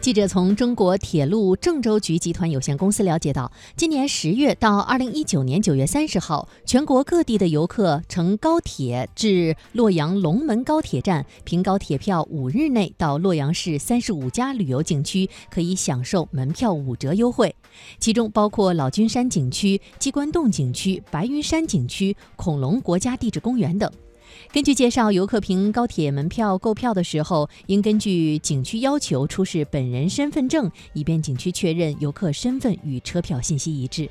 记者从中国铁路郑州局集团有限公司了解到，今年十月到二零一九年九月三十号，全国各地的游客乘高铁至洛阳龙门高铁站，凭高铁票五日内到洛阳市三十五家旅游景区，可以享受门票五折优惠，其中包括老君山景区、鸡冠洞景区、白云山景区、恐龙国家地质公园等。根据介绍，游客凭高铁门票购票的时候，应根据景区要求出示本人身份证，以便景区确认游客身份与车票信息一致。